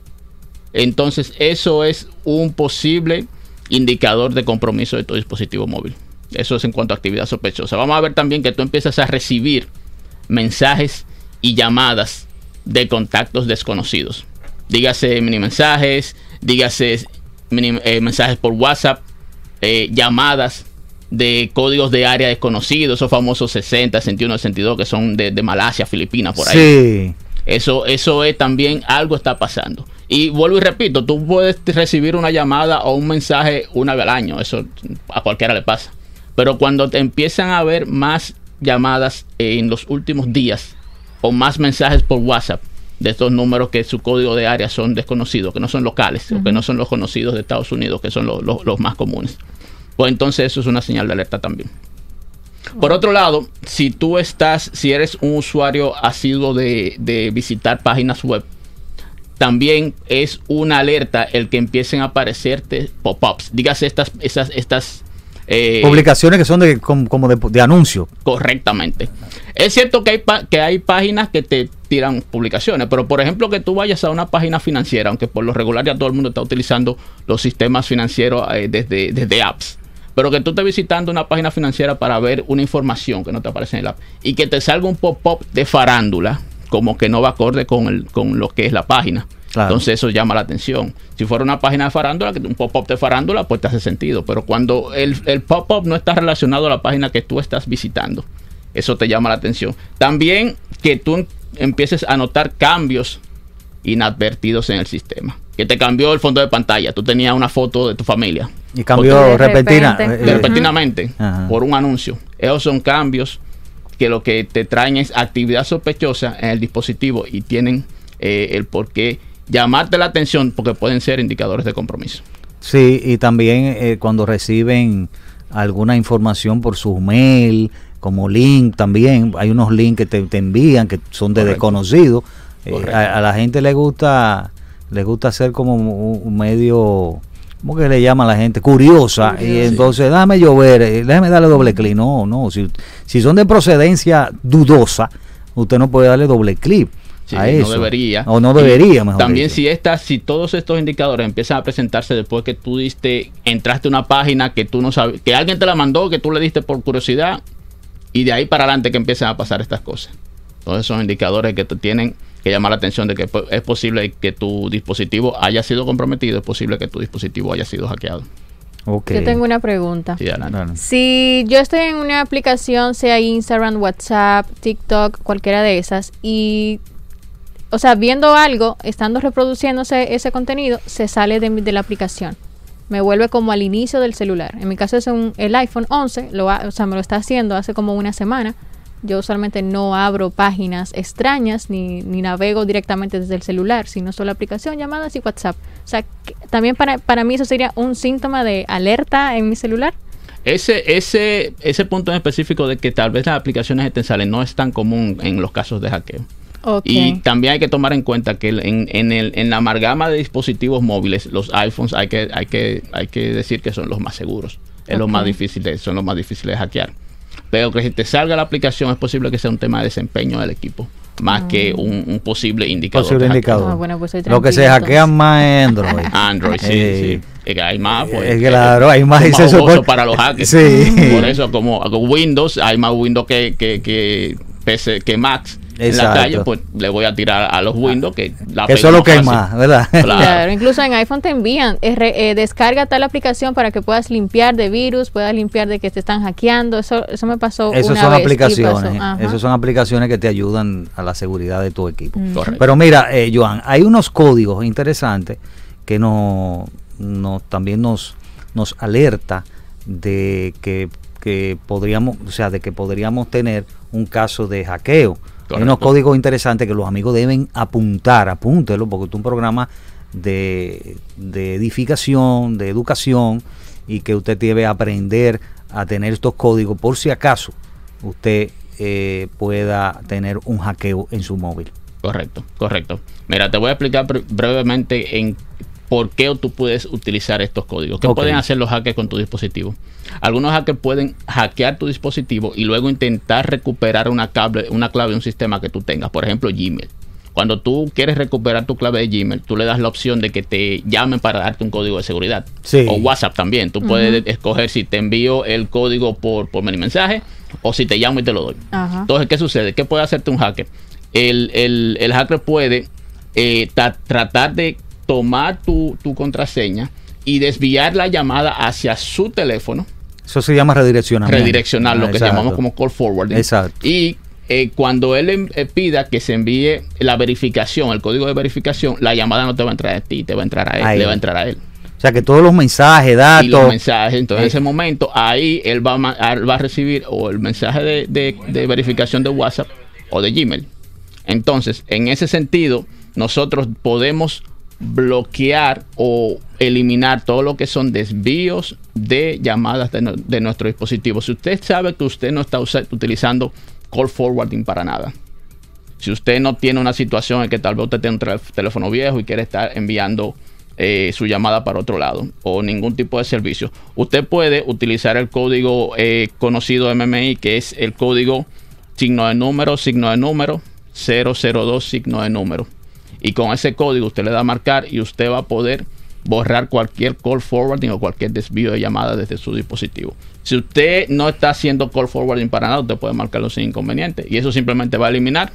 Entonces eso es un posible indicador de compromiso de tu dispositivo móvil. Eso es en cuanto a actividad sospechosa. Vamos a ver también que tú empiezas a recibir mensajes y llamadas de contactos desconocidos. Dígase mini mensajes, dígase eh, mensajes por WhatsApp, eh, llamadas de códigos de área desconocidos, esos famosos 60, 61, 62 que son de, de Malasia, Filipinas, por ahí. Sí. Eso, eso es también algo está pasando. Y vuelvo y repito, tú puedes recibir una llamada o un mensaje una vez al año. Eso a cualquiera le pasa. Pero cuando te empiezan a ver más llamadas en los últimos días o más mensajes por WhatsApp, de estos números que su código de área son desconocidos, que no son locales, o que no son los conocidos de Estados Unidos, que son los, los- los más comunes. Pues entonces eso es una señal de alerta también. Por otro lado, si tú estás, si eres un usuario asiduo de, de visitar páginas web, también es una alerta el que empiecen a aparecerte pop-ups. Dígase estas, estas, estas eh, Publicaciones que son de, como, como de, de anuncio. correctamente. Es cierto que hay, que hay páginas que te tiran publicaciones, pero por ejemplo que tú vayas a una página financiera, aunque por lo regular ya todo el mundo está utilizando los sistemas financieros eh, desde, desde apps, pero que tú estés visitando una página financiera para ver una información que no te aparece en el app y que te salga un pop-up de farándula, como que no va acorde con, el, con lo que es la página. Claro. Entonces eso llama la atención. Si fuera una página de farándula, que un pop-up de farándula, pues te hace sentido. Pero cuando el, el pop-up no está relacionado a la página que tú estás visitando, eso te llama la atención. También que tú em- empieces a notar cambios inadvertidos en el sistema. Que te cambió el fondo de pantalla. Tú tenías una foto de tu familia. Y cambió de repentina. eh, De eh, repentinamente Ajá. por un anuncio. Esos son cambios que lo que te traen es actividad sospechosa en el dispositivo y tienen eh, el por qué llamarte la atención porque pueden ser indicadores de compromiso. Sí, y también eh, cuando reciben alguna información por su mail, como link también, hay unos links que te, te envían que son de Correcto. desconocidos. Eh, Correcto. a, a la gente le gusta le gusta ser como un, medio, ¿cómo que le llama a la gente? Curiosa. Y entonces, déjame yo ver, eh, déjame darle doble clic. No, no, si, si son de procedencia dudosa, usted no puede darle doble clic. Sí, a no eso. debería. O no debería, mejor También dicho. si estas, si todos estos indicadores empiezan a presentarse después que tú diste, entraste a una página que tú no sabes, que alguien te la mandó, que tú le diste por curiosidad, y de ahí para adelante que empiezan a pasar estas cosas. Todos esos indicadores que te tienen que llamar la atención de que es posible que tu dispositivo haya sido comprometido, es posible que tu dispositivo haya sido hackeado. Ok. Yo tengo una pregunta. Sí. Si yo estoy en una aplicación, sea Instagram, WhatsApp, TikTok, cualquiera de esas, y, o sea, viendo algo, estando reproduciéndose ese contenido, se sale de, mi- de la aplicación. Me vuelve como al inicio del celular. En mi caso es un, el iPhone 11, lo, ha- o sea, me lo está haciendo hace como una semana. Yo usualmente no abro páginas extrañas ni, ni navego directamente desde el celular, sino solo aplicación, llamadas y WhatsApp. O sea, que- también para, para mí eso sería un síntoma de alerta en mi celular. Ese, ese, ese punto en específico de que tal vez las aplicaciones salen no es tan común en los casos de hackeo. Y también hay que tomar en cuenta que en, en, el, en la amalgama de dispositivos móviles, los iPhones hay que, hay que, hay que decir que son los más seguros. Es lo Ok. más difícil de, son los más difíciles de hackear. Pero que si te salga la aplicación es posible que sea un tema de desempeño del equipo, más que un, un posible indicador. Posible indicador. Ah, bueno, pues Lo que se hackean más es Android. Android, sí, Eh, sí. Es que hay más, pues. eh, claro, hay más supone- para los hackers. Sí. Por eso, como como Windows, hay más Windows que, que, que, PC que Macs en la calle, pues le voy a tirar a los Windows que la que eso es lo que hay más, ¿verdad? Claro. Claro, incluso en iPhone te envían, eh, re- eh, descarga tal aplicación para que puedas limpiar de virus, puedas limpiar de que te están hackeando. Eso, eso me pasó Esas una son vez aplicaciones. Esas son aplicaciones que te ayudan a la seguridad de tu equipo. Correcto. Pero mira, eh, Joan, hay unos códigos interesantes que no, no- también nos, nos alerta de que, que podríamos, o sea, de que podríamos tener un caso de hackeo. Hay unos códigos interesantes que los amigos deben apuntar, apúntelo, porque es un programa de, de edificación, de educación, y que usted debe aprender a tener estos códigos por si acaso usted eh, pueda tener un hackeo en su móvil. Correcto, correcto. Mira, te voy a explicar bre- brevemente en por qué tú puedes utilizar estos códigos. ¿Qué pueden hacer los hackers con tu dispositivo? Algunos hackers pueden hackear tu dispositivo y luego intentar recuperar una, cable, una clave de un sistema que tú tengas, por ejemplo Gmail. Cuando tú quieres recuperar tu clave de Gmail, tú le das la opción de que te llamen para darte un código de seguridad. Sí. O WhatsApp también. Tú puedes escoger si te envío el código por, por mensaje o si te llamo y te lo doy. Entonces, ¿qué sucede? ¿Qué puede hacerte un hacker? El, el- el hacker puede eh, ta- tratar de tomar tu, tu contraseña y desviar la llamada hacia su teléfono, Eso se llama redireccionamiento. redireccionar lo Ah, que llamamos como call forwarding. Exacto. Y eh, cuando él em- eh, pida que se envíe la verificación, el código de verificación, la llamada no te va a entrar a ti, te va a entrar a él, A le va a entrar a él. O sea que todos los mensajes, y los datos. mensajes. Entonces, en Eh. ese momento, ahí él va a, va recibir o el mensaje de, de- de verificación de WhatsApp o de Gmail. Entonces, en ese sentido, nosotros podemos bloquear o eliminar todo lo que son desvíos de llamadas de, nuestro dispositivo. Si usted sabe que usted no está utilizando call forwarding para nada, si usted no tiene una situación en que tal vez usted tiene un tel- teléfono viejo y quiere estar enviando eh, su llamada para otro lado o ningún tipo de servicio, usted puede utilizar el código eh, conocido MMI que es el código signo de número, signo de número, 002 signo de número. Y con ese código usted le da a marcar y usted va a poder borrar cualquier call forwarding o cualquier desvío de llamada desde su dispositivo. Si usted no está haciendo call forwarding para nada, usted puede marcarlo sin inconveniente. Y eso simplemente va a eliminar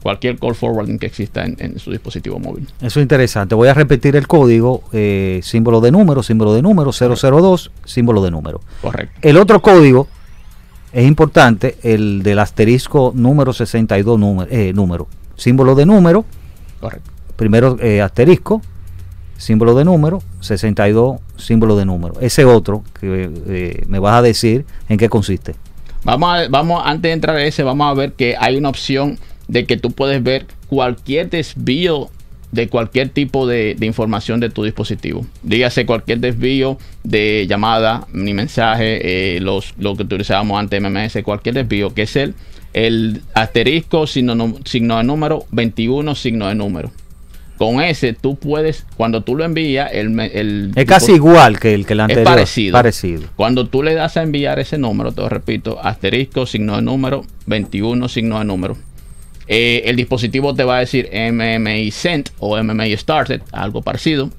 cualquier call forwarding que exista en, en su dispositivo móvil. Eso es interesante. Voy a repetir el código, eh, símbolo de número, símbolo de número, 002, símbolo de número. Correcto. El otro código es importante, el del asterisco número 62 número, eh, número. Símbolo de número, Correcto. primero eh, asterisco, símbolo de número, 62, símbolo de número. Ese otro que eh, me vas a decir en qué consiste. Vamos, a- vamos, antes de entrar a ese, vamos a ver que hay una opción de que tú puedes ver cualquier desvío de cualquier tipo de, de información de tu dispositivo. Dígase cualquier desvío de llamada, ni mensaje, eh, los, lo que utilizábamos antes MMS, cualquier desvío, que es el, el asterisco, signo, de número, 21, signo de número. Con ese tú puedes, cuando tú lo envías, el, el Es casi igual que el que el es anterior. parecido. Parecido. Cuando tú le das a enviar ese número, te lo repito, asterisco, signo de número, 21, signo de número. eh, el dispositivo te va a decir MMI Sent o MMI Started, algo parecido.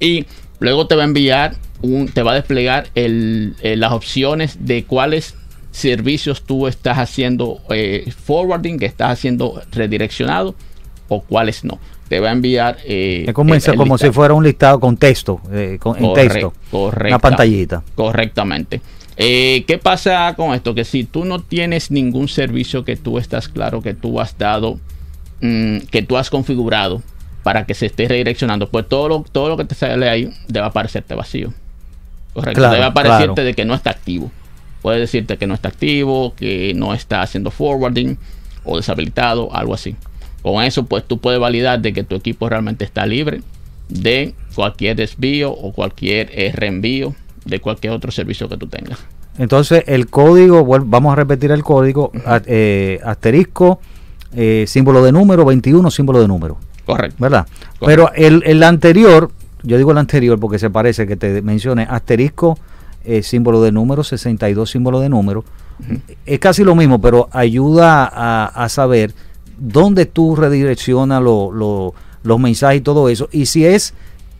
Y luego te va a enviar, un, te va a desplegar el- eh, las opciones de cuáles servicios tú estás haciendo eh, forwarding, que estás haciendo redireccionado o cuáles no. Te va a enviar. eh, Es como, el- el como si fuera un listado con texto, eh, con- en texto. correcta. Una pantallita. Correctamente. Eh, ¿Qué pasa con esto? Que si tú no tienes ningún servicio que tú estás claro que tú has dado, mm, que tú has configurado para que se esté redireccionando, pues todo lo, todo lo que te sale ahí debe aparecerte vacío. Correcto. Claro, debe aparecerte claro. de que no está activo. Puede decirte que no está activo, que no está haciendo forwarding o deshabilitado, algo así. Con eso, pues tú puedes validar de que tu equipo realmente está libre de cualquier desvío o cualquier reenvío de cualquier otro servicio que tú tengas. Entonces, el código, vuel- vamos a repetir el código, eh, asterisco, eh, símbolo de número, 21, símbolo de número, Correcto. ¿verdad? Correcto. Pero el, el anterior, yo digo el anterior porque se parece que te mencioné, asterisco, eh, símbolo de número, 62, símbolo de número, es casi lo mismo, pero ayuda a, a saber dónde tú redireccionas lo- lo- los mensajes y todo eso, y si es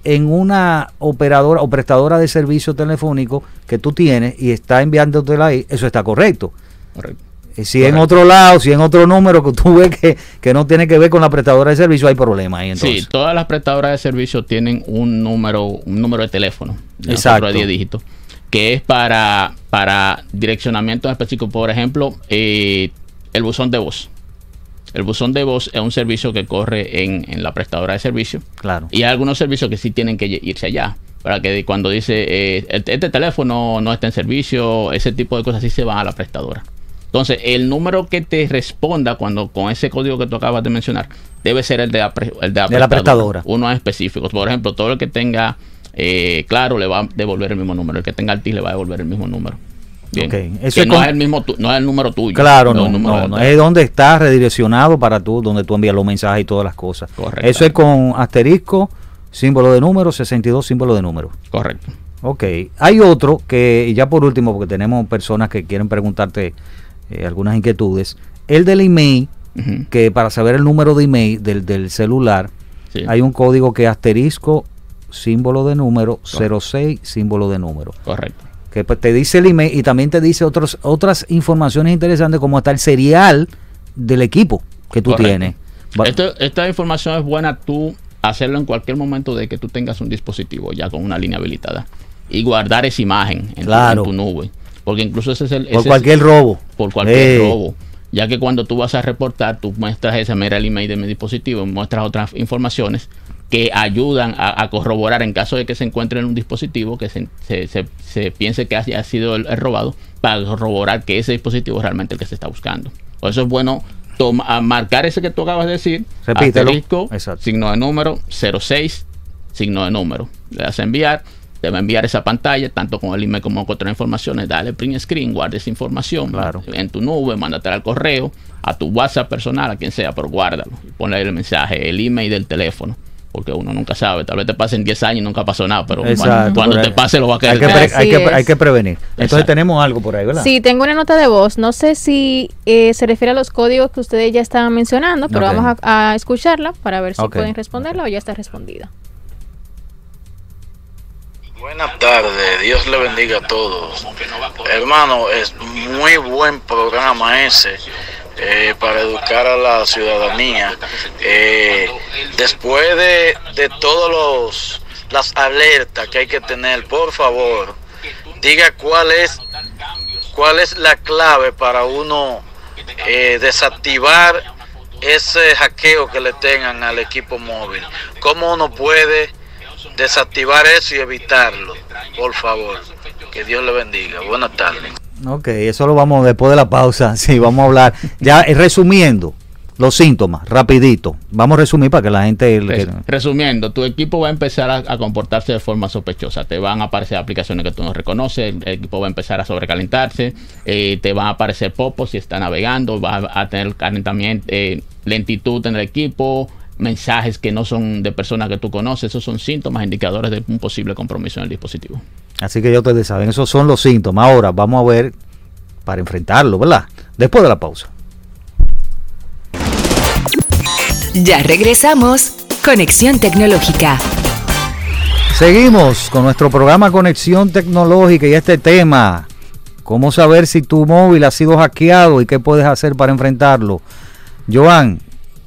en una operadora o prestadora de servicio telefónico que tú tienes y está enviándotela ahí, eso está correcto. Correcto. Eh, Si en otro lado, si en otro número que tú ves que, que no tiene que ver con la prestadora de servicio, hay problema ahí entonces. Sí, todas las prestadoras de servicio tienen un número, un número de teléfono. Exacto. de 10 dígitos. Que es para, para direccionamientos específicos. Por ejemplo, eh, el buzón de voz. El buzón de voz es un servicio que corre en, en la prestadora de servicio. Claro. Y hay algunos servicios que sí tienen que irse allá. Para que cuando dice eh, este este teléfono no está en servicio, ese tipo de cosas sí se van a la prestadora. Entonces, el número que te responda cuando con ese código que tú acabas de mencionar debe ser el de la, pre- el de la De la prestadora. Uno específico. Por ejemplo, todo el que tenga eh, claro le va a devolver el mismo número. El que tenga Altis le va a devolver el mismo número. Bien. Eso Que es no con- es el mismo tu- no es el número tuyo. Claro, no, el es donde está redireccionado para tú, donde tú envías los mensajes y todas las cosas. Correcto. Eso es con asterisco, símbolo de número, 62, símbolo de número. Correcto. Ok, hay otro que, y ya por último, porque tenemos personas que quieren preguntarte eh, algunas inquietudes, el del email, que para saber el número de email del, del celular, Sí. hay un código que es asterisco, símbolo de número, Correcto. 06, símbolo de número. Correcto. que pues, te dice el email y también te dice otros, otras informaciones interesantes como hasta el serial del equipo que tú Correcto. tienes. Esto- esta información es buena tú hacerlo en cualquier momento de que tú tengas un dispositivo ya con una línea habilitada y guardar esa imagen en, tu- en tu nube. Porque incluso ese es el... por es- cualquier robo. por cualquier Eh, robo. Ya que cuando tú vas a reportar, tú muestras esa, mira el email de mi dispositivo, muestras otras informaciones que ayudan a, a corroborar en caso de que se encuentre en un dispositivo que se, se- se- se piense que haya sido el, el robado, para corroborar que ese dispositivo es realmente el que se está buscando. Por eso es bueno toma, marcar ese que tú acabas de decir, Repítelo. asterisco, Exacto. signo de número, 06, signo de número. Le das a enviar, te va a enviar esa pantalla, tanto con el email como con otras informaciones. Dale print screen, guarda esa información Claro. en tu nube, mándatela al correo, a tu WhatsApp personal, a quien sea, pero guárdalo. Ponle ahí el mensaje, el email del teléfono. Porque uno nunca sabe, tal vez te pasen 10 años y nunca pasó nada, pero cuando- Exacto. cuando, Pero te pase lo va a hay querer. que, pre- hay, que, hay que prevenir. Entonces Exacto. tenemos algo por ahí, ¿verdad? Sí, tengo una nota de voz. No sé si eh, se refiere a los códigos que ustedes ya estaban mencionando, pero vamos a, a escucharla para ver si pueden responderla o ya está respondida. Buenas tardes, Dios le bendiga a todos. Hermano, es muy buen programa ese eh, para educar a la ciudadanía. Eh, después de, de todos los las alertas que hay que tener, por favor, diga cuál es cuál es la clave para uno eh, desactivar ese hackeo que le tengan al equipo móvil. ¿Cómo uno puede desactivar eso y evitarlo? Por favor. Que Dios le bendiga. Buenas tardes. Ok, eso lo vamos después de la pausa. Sí, vamos a hablar. Ya eh, resumiendo los síntomas, rapidito. Vamos a resumir para que la gente... el Res- Resumiendo, tu equipo va a empezar a, a comportarse de forma sospechosa. Te van a aparecer aplicaciones que tú no reconoces, el equipo va a empezar a sobrecalentarse, eh, te van a aparecer popos si está navegando, va a, a tener calentamiento, eh, lentitud en el equipo, mensajes que no son de personas que tú conoces. Esos son síntomas, indicadores de un posible compromiso en el dispositivo. Así que ya ustedes saben, esos son los síntomas. Ahora vamos a ver para enfrentarlo, ¿verdad? Después de la pausa. Ya regresamos. Conexión Tecnológica. Seguimos con nuestro programa Conexión Tecnológica y este tema, cómo saber si tu móvil ha sido hackeado y qué puedes hacer para enfrentarlo. Joan,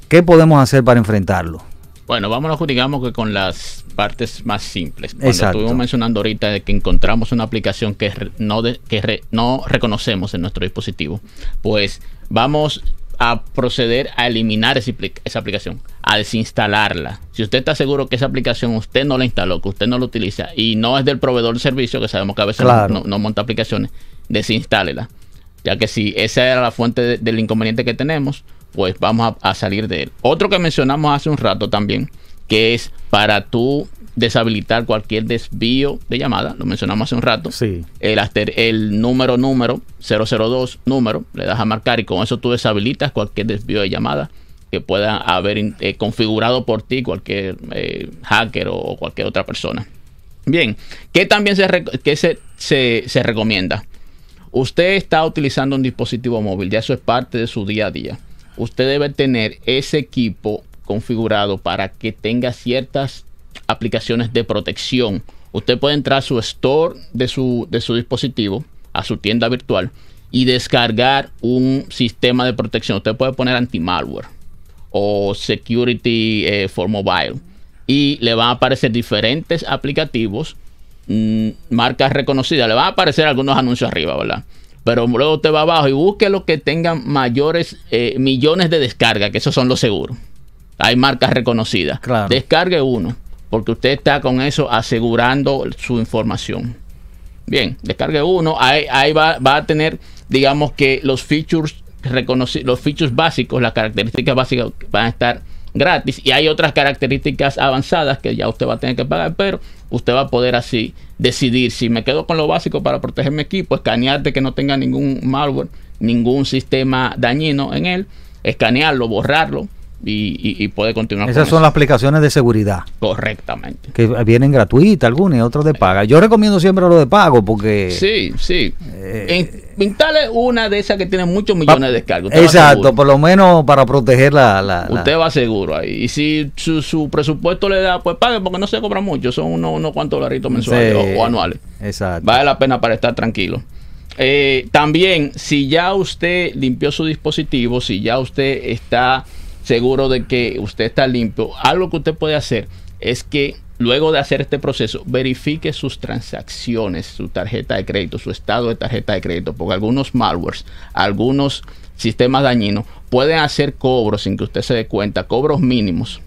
¿qué podemos hacer para enfrentarlo? Bueno, vámonos digamos que con las partes más simples. Cuando Exacto. estuvimos mencionando ahorita de que encontramos una aplicación que, no, de- que re- no reconocemos en nuestro dispositivo, pues vamos a proceder a eliminar esa, apli- esa aplicación, a desinstalarla. Si usted está seguro que esa aplicación usted no la instaló, que usted no la utiliza y no es del proveedor de servicio, que sabemos que a veces Claro. no, no monta aplicaciones, desinstálela. Ya que si esa era la fuente de- del inconveniente que tenemos, pues vamos a, a salir de él. Otro que mencionamos hace un rato también, que es para tú deshabilitar cualquier desvío de llamada, lo mencionamos hace un rato. Sí. El, aster- el número, número, 002, número, le das a marcar y con eso tú deshabilitas cualquier desvío de llamada que pueda haber eh, configurado por ti cualquier eh, hacker o, cualquier otra persona. Bien, ¿qué también se, qué se, se- se recomienda? Usted está utilizando un dispositivo móvil, ya eso es parte de su día a día. Usted debe tener ese equipo configurado para que tenga ciertas aplicaciones de protección. Usted puede entrar a su store de su, de su dispositivo, a su tienda virtual, y descargar un sistema de protección. Usted puede poner anti-malware o security eh, for mobile y le van a aparecer diferentes aplicativos mm, marcas reconocidas le van a aparecer algunos anuncios arriba verdad pero luego usted va abajo y busque los que tengan mayores eh, millones de descargas que esos son los seguros hay marcas reconocidas Claro. descargue uno porque usted está con eso asegurando su información Bien, descargue uno. Ahí, ahí va, va a tener, digamos que los features los features básicos, las características básicas van a estar gratis. Y hay otras características avanzadas que ya usted va a tener que pagar, pero usted va a poder así decidir si me quedo con lo básico para proteger mi equipo, escanear de que no tenga ningún malware, ningún sistema dañino en él, escanearlo, borrarlo y, y, y puede continuar. Esas con son eso. las aplicaciones de seguridad Correctamente. que vienen gratuitas algunas y otras de paga. Yo recomiendo siempre lo de pago porque... Sí, sí. Eh, instale una de esas que tiene muchos millones de. Usted va Exacto, por lo menos para proteger la... la- la- Usted va seguro ahí. Y si su, su presupuesto le da, pues pague porque no se cobra mucho. Son unos, unos cuantos dolaritos mensuales Sí, o, o anuales. Exacto. Vale la pena para estar tranquilo. Eh, también, si ya usted limpió su dispositivo, si ya usted está seguro de que usted está limpio, algo que usted puede hacer es que luego de hacer este proceso, verifique sus transacciones, su tarjeta de crédito, su estado de tarjeta de crédito, porque algunos malwares, algunos sistemas dañinos pueden hacer cobros sin que usted se dé cuenta, cobros mínimos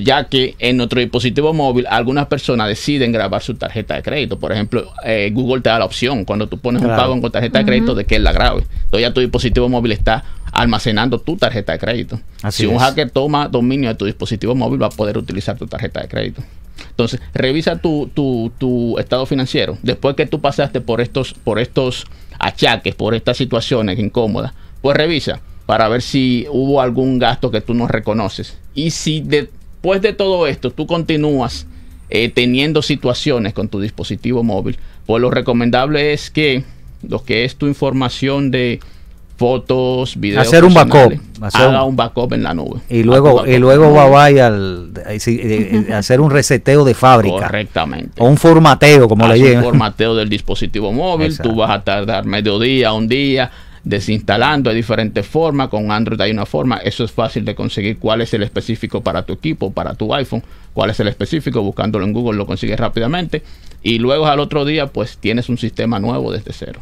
ya que en nuestro dispositivo móvil algunas personas deciden grabar su tarjeta de crédito. Por ejemplo, eh, Google te da la opción cuando tú pones un pago con tarjeta de crédito de que él la grabe. Entonces ya tu dispositivo móvil está almacenando tu tarjeta de crédito. Así si un es. hacker toma dominio de tu dispositivo móvil, va a poder utilizar tu tarjeta de crédito. Entonces, revisa tu, tu, tu estado financiero. Después que tú pasaste por estos, por estos achaques, por estas situaciones incómodas, pues revisa para ver si hubo algún gasto que tú no reconoces. Y si después de todo esto tú continúas eh, teniendo situaciones con tu dispositivo móvil, pues lo recomendable es que lo que es tu información de fotos, videos, Hacer un backup, hacer haga un- un backup en la nube. Y luego, y luego va vaya al eh, eh, eh, hacer un reseteo de fábrica. Correctamente. O un formateo, como le un llaman. formateo del dispositivo móvil. Exacto. Tú vas a tardar mediodía, un día desinstalando de diferentes formas. Con Android hay una forma. Eso es fácil de conseguir. ¿Cuál es el específico para tu equipo, para tu iPhone? ¿Cuál es el específico? Buscándolo en Google lo consigues rápidamente. Y luego al otro día, pues tienes un sistema nuevo desde cero.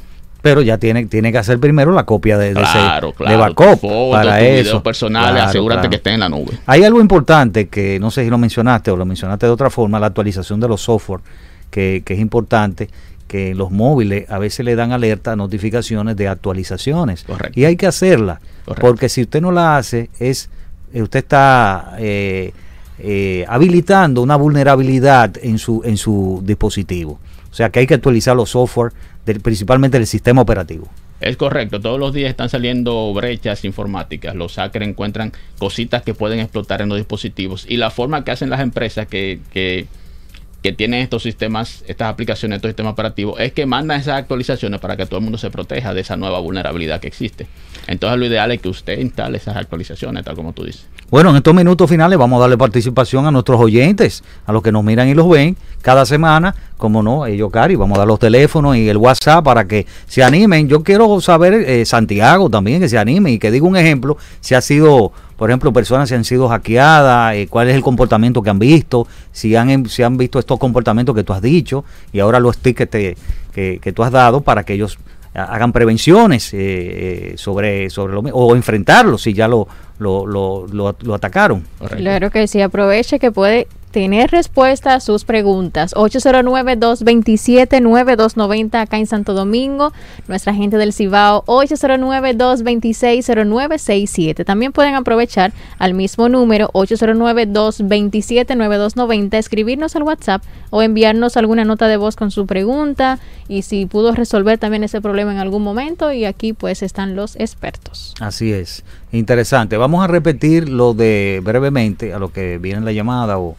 Pero ya tiene, tiene que hacer primero la copia de, de ese- Claro, de claro. backup para eso. videos personales, Claro, asegúrate claro. que estén en la nube. Hay algo importante que no sé si lo mencionaste o lo mencionaste de otra forma, la actualización de los software, que, que es importante, que los móviles a veces le dan alerta, notificaciones de actualizaciones. Correcto. Y hay que hacerla, Correcto. porque si usted no la hace, es eh, usted está eh, eh, habilitando una vulnerabilidad en su, en su dispositivo. O sea que hay que actualizar los software, principalmente del sistema operativo. Es correcto, todos los días están saliendo brechas informáticas. Los hackers encuentran cositas que pueden explotar en los dispositivos. Y la forma que hacen las empresas que, que, que tienen estos sistemas, estas aplicaciones, estos sistemas operativos, es que mandan esas actualizaciones para que todo el mundo se proteja de esa nueva vulnerabilidad que existe. Entonces lo ideal es que usted instale esas actualizaciones, tal como tú dices. Bueno, en estos minutos finales vamos a darle participación a nuestros oyentes, a los que nos miran y los ven cada semana, como no, ellos, Cari, vamos a dar los teléfonos y el WhatsApp para que se animen. Yo quiero saber, eh, Santiago también, que se anime y que diga un ejemplo, si ha sido, por ejemplo, personas si han sido hackeadas, eh, cuál es el comportamiento que han visto, si han, em- si han visto estos comportamientos que tú has dicho y ahora los tips que, te- que, que tú has dado para que ellos ha- hagan prevenciones eh, eh, sobre, sobre lo mismo, o enfrentarlos si ya lo, lo, lo, lo- lo atacaron. Correcto. Claro que sí, aproveche que puede tener respuesta a sus preguntas. 809-227-9290 acá en Santo Domingo. Nuestra gente del Cibao, 809-226-0967. También pueden aprovechar al mismo número, 809-227-9290, escribirnos al WhatsApp o enviarnos alguna nota de voz con su pregunta y si pudo resolver también ese problema en algún momento. Y aquí pues están los expertos. Así es, interesante. Vamos a repetir lo de brevemente a lo que viene la llamada o,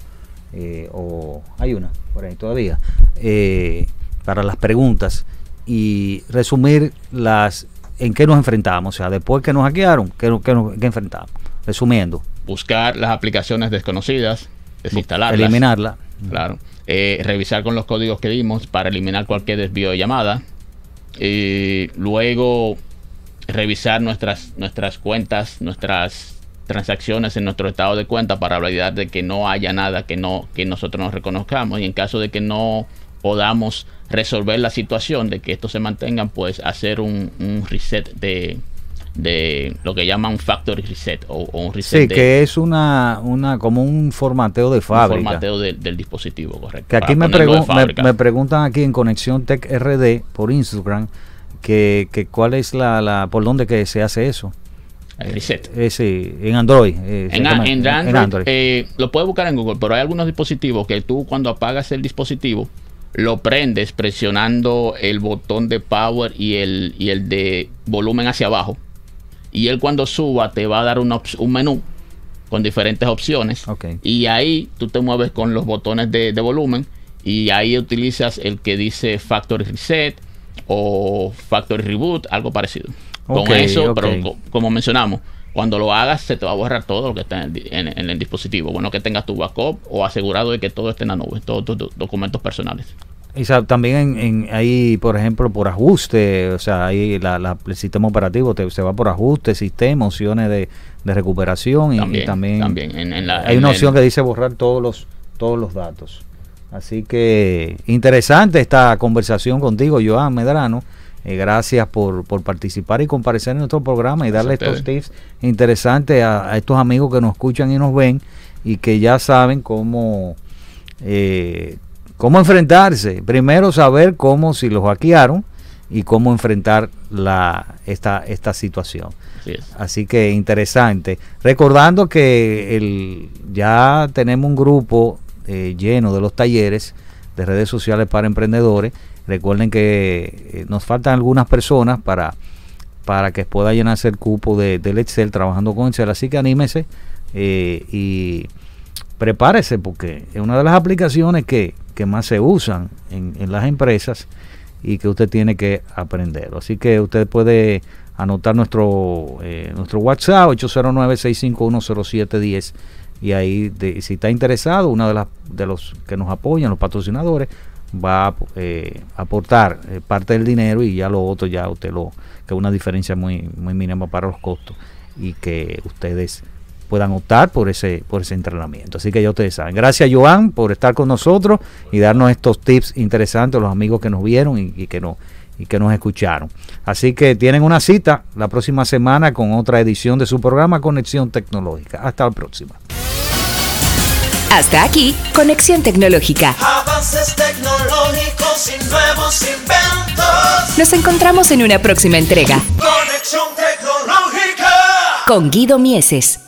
eh, o hay una por ahí todavía eh, para las preguntas y resumir las en qué nos enfrentamos, o sea, después que nos hackearon, qué, qué qué enfrentamos. Resumiendo, Buscar las aplicaciones desconocidas, desinstalarlas. eliminarla. Claro. Eh, revisar con los códigos que dimos para eliminar cualquier desvío de llamada. Eh, luego revisar nuestras, nuestras cuentas, nuestras transacciones en nuestro estado de cuenta para validar de que no haya nada que no que nosotros nos reconozcamos y en caso de que no podamos resolver la situación de que esto se mantengan pues hacer un, un reset de, de lo que llaman un factory reset o, o un reset Sí, de que es una, una como un formateo de un fábrica. formateo del- del dispositivo correcto Que aquí me, de pregun- me, me preguntan aquí en Conexión Tech RD por Instagram que, que cuál es la, la por dónde que se hace eso. El reset Eh, sí, en Android. eh, En, a- llama- en en Android, Android. eh, lo puedes buscar en Google, pero hay algunos dispositivos que tú cuando apagas el dispositivo lo prendes presionando el botón de power y el, y el de volumen hacia abajo. Y él cuando suba te va a dar una un menú con diferentes opciones. Ok. Y ahí tú te mueves con los botones de, de volumen y ahí utilizas el que dice Factory Reset o Factory Reboot, algo parecido. Con eso, pero co- como mencionamos, cuando lo hagas se te va a borrar todo lo que está en el, di- en- en el dispositivo. Bueno, que tengas tu backup o asegurado de que todo esté en la nube, todos tus do- documentos personales. Y también en, en- ahí, por ejemplo, por ajuste, o sea, ahí la- la- el sistema operativo te, se va por ajuste, sistema, opciones de, de recuperación y y También, también, también, en- la- hay una opción que dice borrar todos los todos los datos. Así que interesante esta conversación contigo, Joan Medrano. Eh, gracias por, por participar y comparecer en nuestro programa y darle Gracias estos tips interesantes a, a estos amigos que nos escuchan y nos ven y que ya saben cómo eh, cómo enfrentarse. Primero saber cómo si los hackearon y cómo enfrentar la, esta, esta situación. Así es. Así que interesante. Recordando que el, ya tenemos un grupo eh, lleno de los talleres de redes sociales para emprendedores. Recuerden que eh, nos faltan algunas personas para, para que pueda llenarse el cupo de, del Excel trabajando con Excel. Así que anímese eh, y prepárese porque es una de las aplicaciones que, que más se usan en, en las empresas y que usted tiene que aprender. Así que usted puede anotar nuestro eh, nuestro WhatsApp 809-651-0710 y ahí de- si está interesado, uno de, las de los que nos apoyan, los patrocinadores, va a eh, aportar eh, parte del dinero y ya lo otro ya usted lo que es una diferencia muy muy mínima para los costos y que ustedes puedan optar por ese por ese entrenamiento. Así que ya ustedes saben. Gracias Joan por estar con nosotros y darnos estos tips interesantes los amigos que nos vieron y, y que nos y que nos escucharon. Así que tienen una cita la próxima semana con otra edición de su programa Conexión Tecnológica. Hasta la próxima. Hasta aquí, Conexión Tecnológica. Avances tecnológicos y nuevos inventos. Nos encontramos en una próxima entrega Conexión tecnológica. con Guido Mieses.